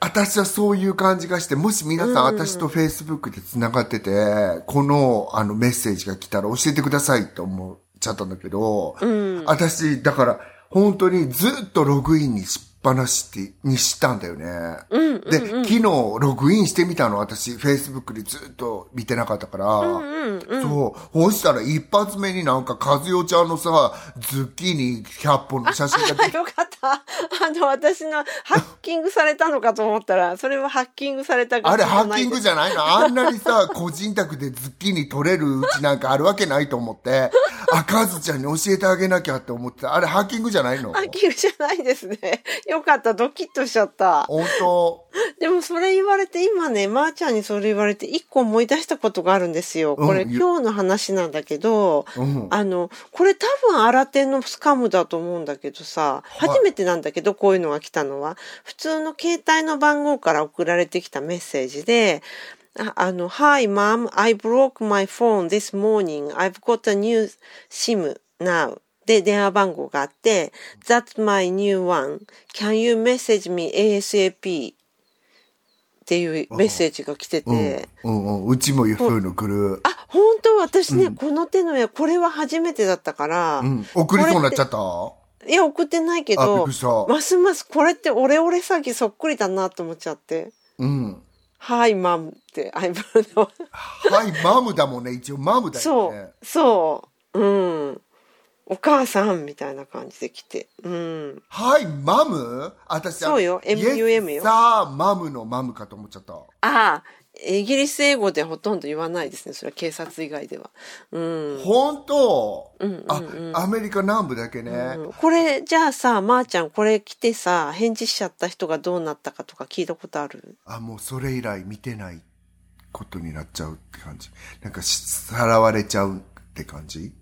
S1: 私はそういう感じがして、もし皆さん、
S3: うん
S1: 私と Facebook で繋がってて、この、あの、メッセージが来たら教えてくださいって思っちゃったんだけど、
S3: うん。
S1: 私、だから、本当にずっとログインにしっぱなしって、にしたんだよね。
S3: うんうん
S1: で、昨日ログインしてみたの、私、Facebook でずっと見てなかったから、
S3: うんうんうん。
S1: そう。そしたら一発目になんか、和代ちゃんのさ、ズッキーニ100本の写真が出
S3: あ、よかった。あの、私のハッキングされたのかと思ったら、それはハッキングされた
S1: あれハッキング
S3: ゃ
S1: じゃないの？あんなにさ、個人宅でズッキーニ取れるうちなんかあるわけないと思って、あ、カズちゃんに教えてあげなきゃって思ってた。あれハッキングじゃないの？
S3: ハッキングじゃないですね。よかった。ドキッとしちゃった。
S1: 本当？
S3: でもそれ言われて、今ね、まー、ちゃんにそれ言われて、一個思い出したことがあるんですよ。これ、
S1: うん
S3: 今日の話なんだけど、
S1: うん。
S3: あの、これ多分新手のスカムだと思うんだけどさ、
S1: はい
S3: 初めてなんだけど、こういうのが来たのは、普通の携帯の番号から送られてきたメッセージで、ああの、Hi mom, I broke my phone this morning. I've got a new SIM now. で、電話番号があって、That's my new one. Can you message me ASAP? っっていうメッセージが来てて、
S1: うん、うん、うん。うちもそういうの来る。
S3: あ、本当私ね、この手の絵、これは初めてだったから、
S1: うん。送りそうになっちゃった？
S3: いや、送ってないけど。ますますこれってオレオレ詐欺そっくりだなと思っちゃって。
S1: うん。
S3: はい、マムって、アイブの。
S1: はい、マムだもんね。一応マムだよ
S3: そ
S1: ね
S3: う。、そう、うん。お母さんみたいな感じで来て。うん。
S1: はい、マム？私、
S3: そうよ MUM よ
S1: さあ、マムのマムかと思っちゃった。
S3: ああ、イギリス英語でほとんど言わないですね。それは警察以外では。うん。
S1: 本当、
S3: うんうんうん
S1: あ、アメリカ南部だけね。
S3: うんこれ、じゃあさ、まー、ちゃん、これ来てさ、返事しちゃった人がどうなったかとか聞いたことある？
S1: あ、もうそれ以来見てないことになっちゃうって感じ。なんかし、さらわれちゃうって感じ？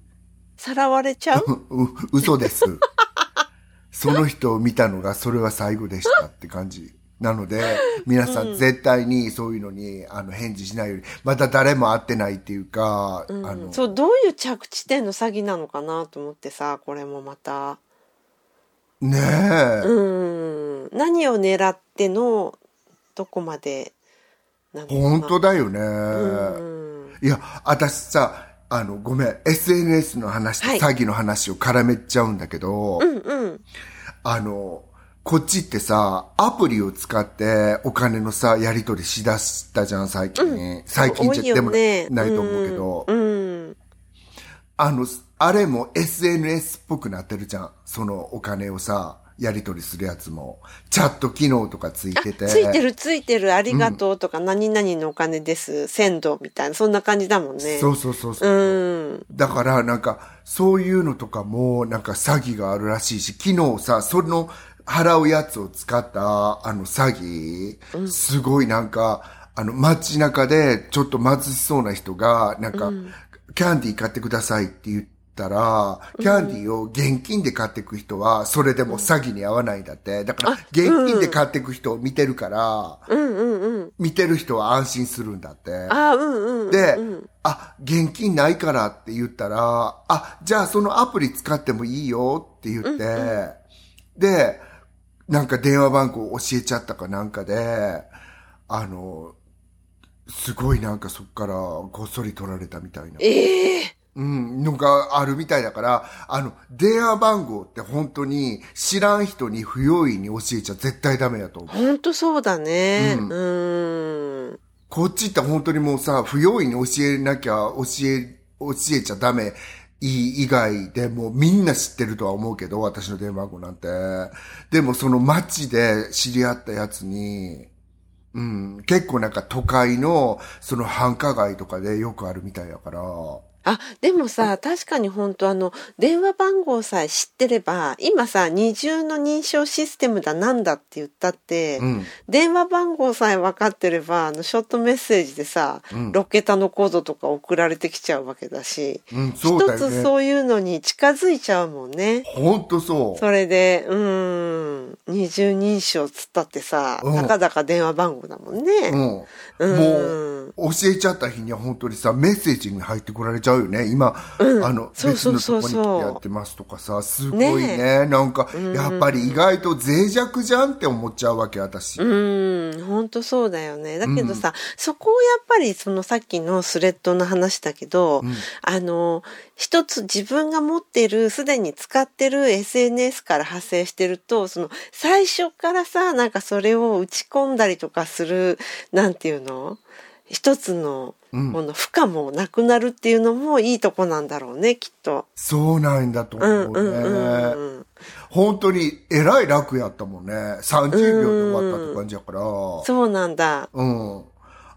S3: さらわれちゃう？
S1: う、嘘です。その人を見たのが、それは最後でしたって感じ。なので、皆さん絶対にそういうのに、あの、返事しないように、また誰も会ってないっていうか、あの、
S3: そう、どういう着地点の詐欺なのかなと思ってさ、これもまた。
S1: ねえ、
S3: うん。何を狙っての、どこまで、
S1: 本当だよね。
S3: うん。
S1: いや、私さ、あの、ごめん、SNS の話と
S3: はい
S1: 詐欺の話を絡めちゃうんだけど、
S3: うんうん。
S1: あの、こっちってさ、アプリを使ってお金のさ、やり取りしだしたじゃん、最近。最近
S3: 多いよ
S1: じゃでも
S3: ね。
S1: ないと思うけど、
S3: うん。うん
S1: あの、あれも SNS っぽくなってるじゃん。そのお金をさ、やり取りするやつも。チャット機能とかついてて。
S3: ついてるついてる、ありがとうとか、何々のお金です、鮮度みたいな、そんな感じだもんね。
S1: そうそうそうそう。
S3: うん。
S1: だからなんか、そういうのとかもなんか詐欺があるらしいし、昨日さ、その払うやつを使ったあの詐欺、すごいなんか、あの街中でちょっと貧しそうな人が、なんか、キャンディー買ってくださいって言ったら、キャンディーを現金で買っていく人は、それでも詐欺に合わないんだって。だから、現金で買っていく人を見てるから、
S3: うんうんうん。
S1: 見てる人は安心するんだって。
S3: ああ、うんうん。
S1: で、あ、現金ないからって言ったら、あ、じゃあそのアプリ使ってもいいよって言って、で、なんか電話番号教えちゃったかなんかで、あの、すごいなんかそっからごっそり取られたみたいな。
S3: ええ
S1: うん、のがあるみたいだから、あの、電話番号って本当に知らん人に不用意に教えちゃ絶対ダメやと思う。
S3: ほんとそうだね。
S1: う
S3: うん。ん。
S1: こっちって本当にもうさ、不用意に教えなきゃ、教え、教えちゃダメ。いい以外でもみんな知ってるとは思うけど、私の電話番号なんて。でもその街で知り合ったやつに、うん、結構なんか都会のその繁華街とかでよくあるみたいやから、
S3: あ、でもさ、確かに本当あの、電話番号さえ知ってれば、今さ、二重の認証システムだなんだって言ったって、
S1: うん、
S3: 電話番号さえ分かってれば、あの、ショートメッセージでさ、
S1: うん
S3: 6桁のコードとか送られてきちゃうわけだし、
S1: うん、
S3: 一
S1: ね。
S3: つそういうのに近づいちゃうもんね。
S1: 本当そう。
S3: それで、うん、二重認証つったってさ、
S1: うん
S3: たかだか電話番号だもんね。
S1: うん。
S3: うん
S1: もう、教えちゃった日には本当にさ、メッセージに入ってこられちゃうよね。今、あの、
S3: そう
S1: 別の
S3: そうそうそう
S1: とこにやってますとかさ、すごいね。
S3: ね
S1: なんか、やっぱり意外と脆弱じゃんって思っちゃうわけ、私。
S3: うん、本当そうだよね。だけどさ、そこをやっぱりそのさっきのスレッドの話だけど、あの、一つ自分が持ってる、すでに使ってる SNS から派生してると、その最初からさ、なんかそれを打ち込んだりとかする、なんていうの？一つの、
S1: うん
S3: この負荷もなくなるっていうのもいいとこなんだろうね、きっと。
S1: そうなんだと
S3: うん
S1: 思うね。
S3: うんうんうん。
S1: 本当に、えらい楽やったもんね。30秒で終わったって感じやから。
S3: そうなんだ。
S1: うん。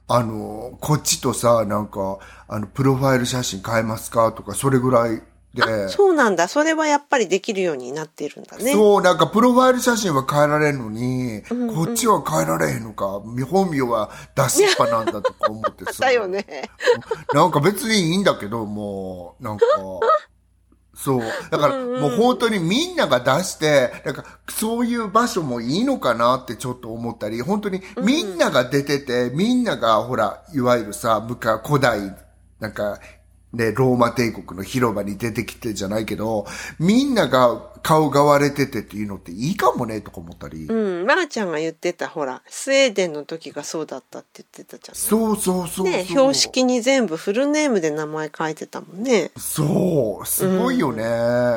S1: あの、こっちとさ、なんか、あの、プロファイル写真変えますかとか、それぐらいで。
S3: そうなんだ。それはやっぱりできるようになっているんだね。
S1: そう、なんかプロファイル写真は変えられんのに、こっちは変えられへんのか、本名は出しっぱなんだとか思ってさ。
S3: だよね。
S1: なんか別にいいんだけど、もう、なんか、そう。だから、もう本当にみんなが出して、なんか、そういう場所もいいのかなってちょっと思ったり、本当にみんなが出てて、みんなが、ほら、いわゆるさ、昔、古代、なんか、ね、ローマ帝国の広場に出てきてじゃないけど、みんなが顔が割れててっていうのっていいかもねとか思ったり。
S3: うん。まー、ちゃんが言ってた、ほら、スウェーデンの時がそうだったって言ってたじゃん。
S1: そうそうそう。
S3: ね、標識に全部フルネームで名前書いてたもんね。
S1: そう、すごいよね。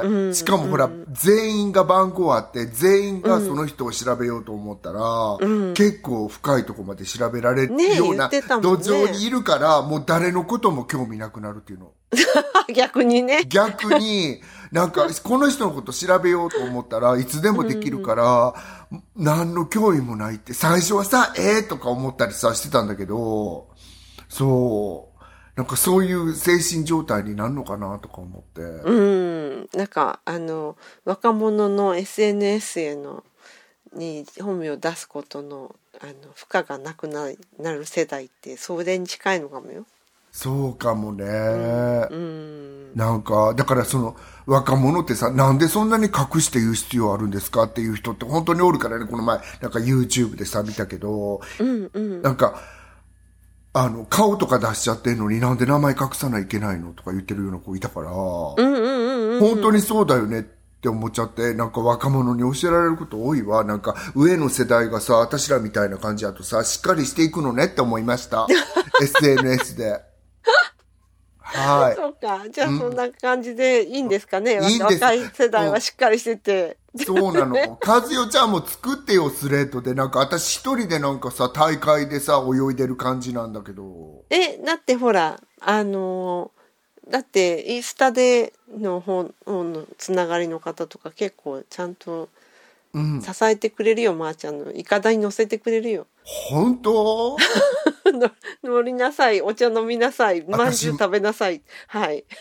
S3: うん
S1: しかもほら、全員が番号あって、全員がその人を調べようと思ったら、結構深いところまで調べられる
S3: ね
S1: ような土壌にいるから、もう誰のことも興味なくなるっていうの。
S3: 逆にね。
S1: 逆に、なんか、この人のこと調べようと思ったらいつでもできるから、何の興味もないって、最初はさ、ええとか思ったりさ、してたんだけど、そう、なんかそういう精神状態になるのかなとか思って。
S3: うん。なんか、あの、若者の SNS への、に本名を出すことの、あの、負荷がなくななる世代って、それに近いのかもよ。
S1: そうかもね。
S3: うん。
S1: なんか、だからその、若者ってさ、なんでそんなに隠して言う必要あるんですか？っていう人って本当におるからね、この前、なんか YouTube でさ、見たけど、
S3: うんうん。
S1: なんか、あの、顔とか出しちゃってんのになんで名前隠さないといけないの？とか言ってるような子いたから。本当にそうだよねって思っちゃって、なんか若者に教えられること多いわ。なんか、上の世代がさ、私らみたいな感じだとさ、しっかりしていくのねって思いました。SNS で。はい。
S3: そうか。じゃあそんな感じでいいんですかね。
S1: いいん
S3: 若い世代はしっかりしてて。
S1: そうなの。和代ちゃんも作ってよ、スレッドで。なんか私一人でなんかさ、大会でさ、泳いでる感じなんだけど。
S3: え、だってほら、あのーだってインスタでの方のつながりの方とか結構ちゃんと
S1: うん。
S3: 支えてくれるよ、まー、ちゃんの。いかだに乗せてくれるよ。
S1: 本当？
S3: の乗りなさい、お茶飲みなさい、まんじゅう
S1: 私
S3: 食べなさい。はい。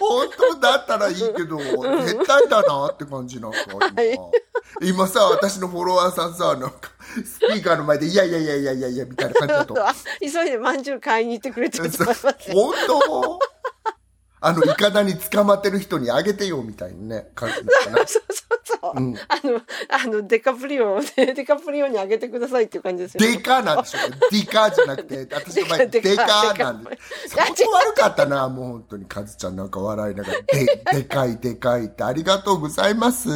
S1: 本当だったらいいけど、絶対だなって感じなんか、今。今さ、私のフォロワーさんさ、なんか、スピーカーの前で、いやいやいやいやいやいや、みたいな感じだと。
S3: あ急いでまんじゅう買いに行ってくれてると思いますよ。
S1: 本当？あの、イカダに捕まってる人にあげてよ、みたいなね、感じなのかな。
S3: そうそうそう。
S1: うん
S3: あの、あの、デカプリオ デカプリオにあげてくださいっていう感じですよね。
S1: デカなんでしょデカじゃなくて、私の前でデ
S3: デカ
S1: カなんで。そこ悪かったな、もう本当に、カズちゃんなんか笑いながら、で、でかいでかいってありがとうございます。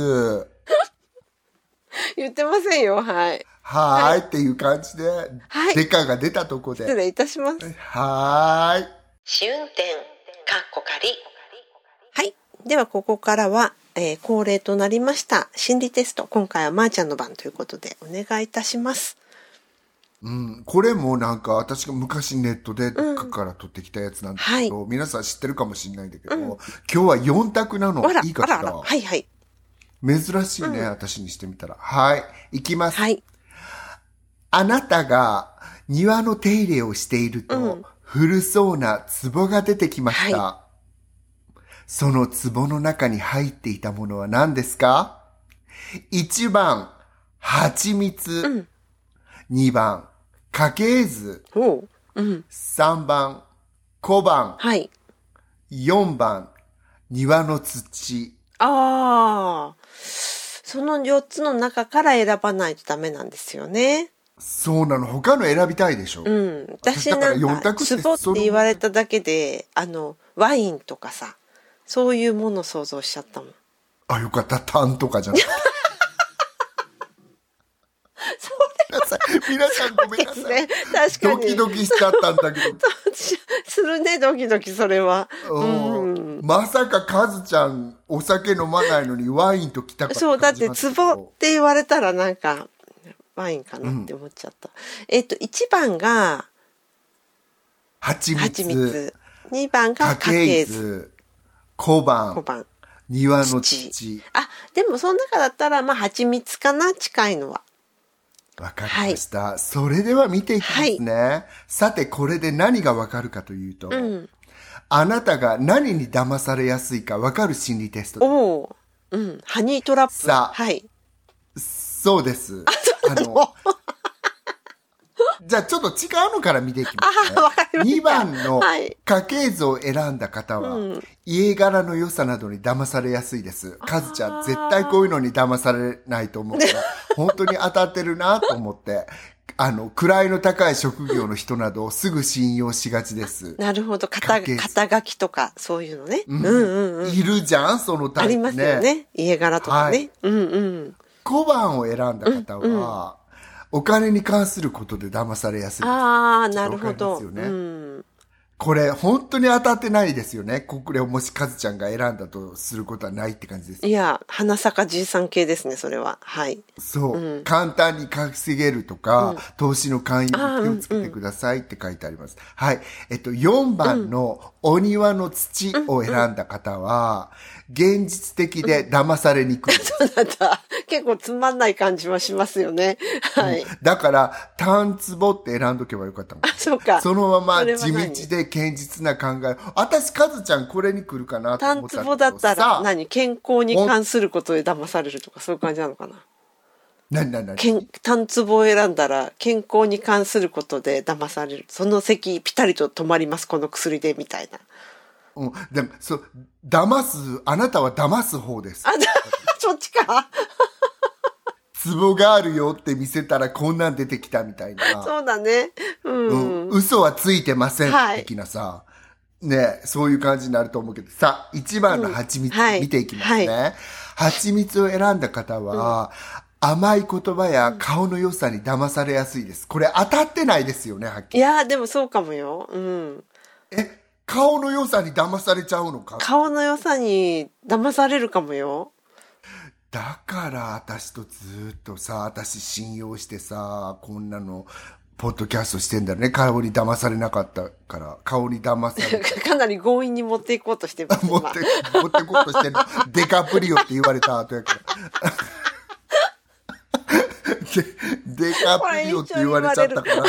S3: 言ってませんよ、はい。
S1: はーいっていう感じで、
S3: はい
S1: デカが出たとこで。
S3: 失礼いたします。
S1: はーい。
S2: 試運転かっこ仮
S3: はい。では、ここからは、えー恒例となりました心理テスト。今回はまーちゃんの番ということで、お願いいたします。
S1: うん、これもなんか私が昔ネットでどっかから取ってきたやつなんですけど、皆さん知ってるかもしれないんだけど、今日は4択なの
S3: あら、
S1: いいかしら？
S3: はいはい。
S1: 珍しいね、私にしてみたら。はい。いきます。
S3: はい。
S1: あなたが庭の手入れをしていると、
S3: うん
S1: 古そうな壺が出てきました。
S3: は
S1: その壺の中に入っていたものは何ですか ?1 番、蜂蜜。2番、家系図。
S3: おう。うん。
S1: 3番、小判。
S3: はい。
S1: 4番、庭の土。
S3: ああ。その4つの中から選ばないとダメなんですよね。
S1: そうなの。他の選びたいでしょ。
S3: うん。私
S1: だから4
S3: なんか、ツボって言われただけで、あの、ワインとかさ、そういうものを想像しちゃったもん。
S1: あ、よかった。タンとかじゃなくて。皆さん、皆さんごめんなさい。
S3: ね、確かに。
S1: ドキドキしちゃったんだけど。
S3: するね、ドキドキ、それは。
S1: うんまさかカズちゃんお酒飲まないのにワインと来たか
S3: そう、だって、ツボって言われたらなんか、ワインかなって思っちゃった。えっと、1番が
S1: 蜂
S3: 蜂
S1: 蜜
S3: 蜜。2番が
S1: 家
S3: 家系
S1: 系
S3: 図。
S1: 図小
S3: 5
S1: 判
S3: 番。
S1: 庭の
S3: 土
S1: 土
S3: あ、でもその中だったら、まあ、蜂蜜かな、近いのは。
S1: わかりました、それでは見ていきますね、さてこれで何がわかるかというと、
S3: うん。
S1: あなたが何に騙されやすいかわかる心理テスト
S3: おお。うん。ハニートラップ。
S1: さあ
S3: はい。
S1: そうです。あの、じゃあちょっと違うのから見ていきますね。
S3: あわかりました
S1: 2番の
S3: はい
S1: 家系図を選んだ方は、
S3: うん
S1: 家柄の良さなどに騙されやすいです。カズちゃん、絶対こういうのに騙されないと思うから、本当に当たってるなと思って。あの、位の高い職業の人などをすぐ信用しがちです。
S3: なるほど。肩、肩書きとか、そういうのね。うんうんうん。
S1: いるじゃんそのタイプ
S3: ありますよね。家柄とかね。
S1: はい
S3: うんうん。
S1: 小判を選んだ方は、お金に関することで騙されやすい。
S3: ああ、なるほ
S1: わ
S3: ど。
S1: かりますよね
S3: うん。
S1: これ、本当に当たってないですよね。これをもしカズちゃんが選んだとすることはないって感じです。
S3: いや、花坂じいさん系ですね、それは。はい。
S1: そう、簡単に稼げるとか、投資の勧誘に気をつけてくださいって書いてあります。はい。えっと、4番のお庭の土を選んだ方は、現実的で騙されにくい。
S3: そうなんだ。結構つまんない感じはしますよね。はい。
S1: だから、単壺って選んどけばよかったの。
S3: そうか。
S1: そのまま地
S3: 何
S1: 道で堅実な考え。私、カズちゃんこれに来るかなと思
S3: 単
S1: ったん
S3: 壺だったら何？健康に関することで騙されるとかそういう感じなのかな？
S1: 何何何？
S3: 健単壺を選んだら健康に関することで騙されるその席ピタリと止まりますこの薬でみたいな
S1: うん。でも、そう、騙す、あなたは騙す方です。
S3: あ そっちか
S1: 壺があるよって見せたらこんなん出てきたみたいな。
S3: そうだねうん、
S1: うん、嘘はついてません、
S3: はい
S1: 的なさ。ねそういう感じになると思うけど。さあ、1番の蜂蜜、
S3: うんはい
S1: 見ていきますね。
S3: は
S1: 蜂蜜を選んだ方は、甘い言葉や顔の良さに騙されやすいです。これ当たってないですよね、はっきり。
S3: いやーでもそうかもようん
S1: え、顔の良さに騙されちゃうのか？
S3: 顔の良さに騙されるかもよ
S1: だから私とずっとさ、私信用してさ、こんなの、ポッドキャストしてんだよね。顔に騙されなかったから。顔に騙されて。
S3: かなり強引に持っていこうとしてます
S1: 持って、持ってこうとしてるの。デカプリオって言われた後やから。デデカプリオって言われちゃったから。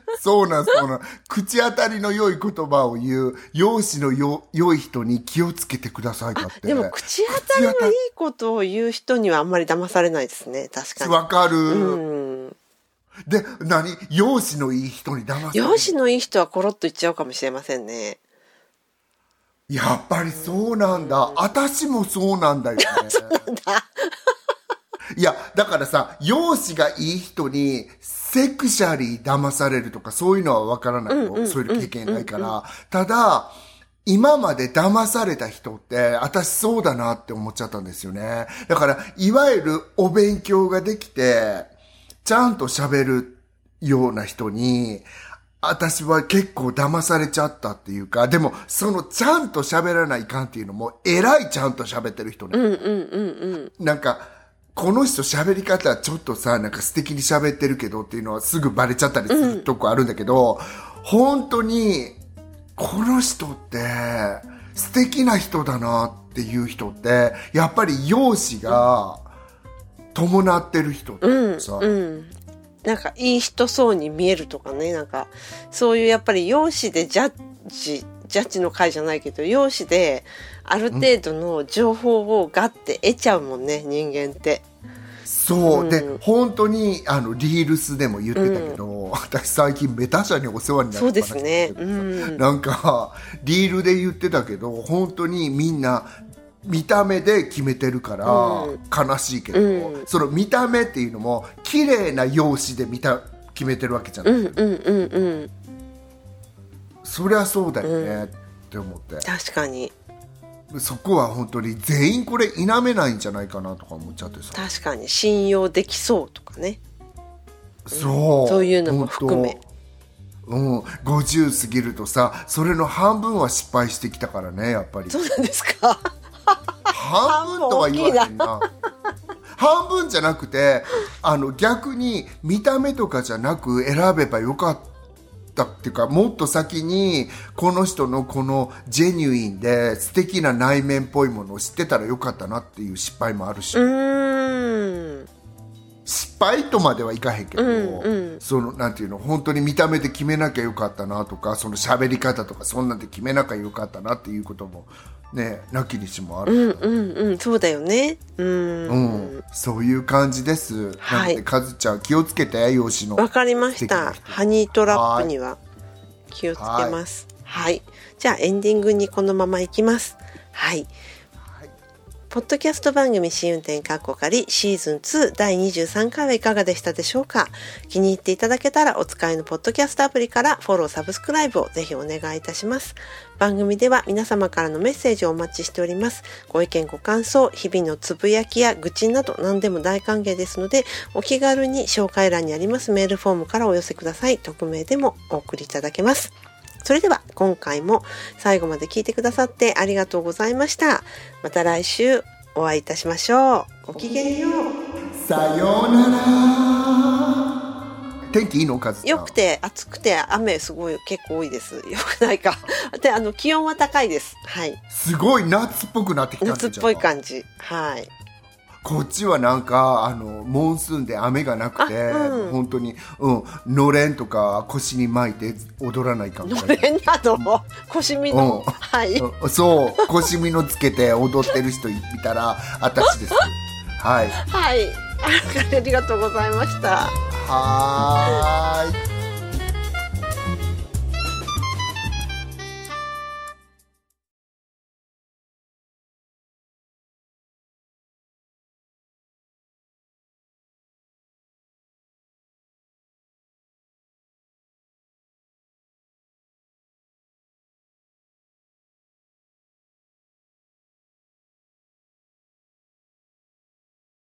S1: そうなんそうなん。口当たりの良い言葉を言う、容姿のよ良い人に気をつけてくださいだって。
S3: でも口当たりのいいことを言う人にはあんまり騙されないですね確かに
S1: わかる、
S3: うん
S1: で、何？容姿のいい人に騙される？
S3: 容姿のいい人はコロッと言っちゃうかもしれませんね
S1: やっぱりそうなんだ。私もそうなんだよね。いや、だからさ、容姿がいい人に、セクシャリー騙されるとか、そういうのはわからないよ。そういう経験ないから。ただ、今まで騙された人って、私そうだなって思っちゃったんですよね。だから、いわゆるお勉強ができて、ちゃんと喋るような人に、私は結構騙されちゃったっていうか、でも、そのちゃんと喋らないかんっていうのも、偉いちゃんと喋ってる人ね。なんか、この人喋り方ちょっとさ、なんか素敵に喋ってるけどっていうのはすぐバレちゃったりするとこあるんだけど、本当に、この人って素敵な人だなっていう人って、やっぱり容姿が伴ってる人ってさ、
S3: うん。なんかいい人そうに見えるとかねなんかそういうやっぱり容姿でジャッジジャッジの回じゃないけど容姿である程度の情報をガッて得ちゃうもんね、人間って。
S1: そう、で本当にあのリールスでも言ってたけど、私最近メタ社にお世話になって
S3: そうですね。うん。
S1: なんかリールで言ってたけど本当にみんな見た目で決めてるから悲しいけど、その見た目っていうのも綺麗な容姿で見た決めてるわけじゃない、
S3: うんうんうんうん
S1: そりゃそうだよねって思って、
S3: 確かに。
S1: そこは本当に全員これ否めないんじゃないかなとか思っちゃってさ。
S3: 確かに信用できそうとかね。
S1: そう
S3: そういうのも含め。
S1: うん、50過ぎるとさそれの半分は失敗してきたからねやっぱり。
S3: そうなんですか。
S1: 半分とは言わへんな。半分じゃなくてあの逆に見た目とかじゃなく選べばよかったっていうかもっと先にこの人のこのジェニュインで素敵な内面っぽいものを知ってたらよかったなっていう失敗もあるし、失敗とまではいかへんけど、
S3: うんうん。
S1: そのなんていうの本当に見た目で決めなきゃよかったなとかその喋り方とかそんなんで決めなきゃよかったなっていうこともねなきにしもある
S3: うんうんうんそうだよね。うん。
S1: うん、そういう感じです。
S3: はい。
S1: なので、かずちゃん気をつけて、養子の。
S3: わかりました。ハニートラップには気をつけます。はい、じゃあエンディングにこのままいきます。はい
S1: はい
S3: ポッドキャスト番組試運転カッコ仮シーズン2第23回はいかがでしたでしょうか？気に入っていただけたらお使いのポッドキャストアプリからフォロー、サブスクライブをぜひお願いいたします。番組では皆様からのメッセージをお待ちしております。ご意見、ご感想、日々のつぶやきや愚痴など何でも大歓迎ですので、お気軽に紹介欄にありますメールフォームからお寄せください。匿名でもお送りいただけます。それでは今回も最後まで聞いてくださってありがとうございました。また来週お会いいたしましょう。ごきげんよう。
S1: さようなら天気いいのカズさん
S3: よくて暑くて雨すごい結構多いです。よくないか。で、あの気温は高いです。はい。
S1: すごい夏っぽくなってきた
S3: 夏っぽい感じ。はい。
S1: こっちはなんか、あの、モンスーンで雨がなくて、
S3: あうん
S1: 本当に、うん、のれんとか腰に巻いて踊らないかん
S3: のれんなど、腰身の、
S1: うん
S3: はい。
S1: うんそう、腰みのつけて踊ってる人いたら、私です。はい。
S3: はい。ありがとうございました。
S1: はーい。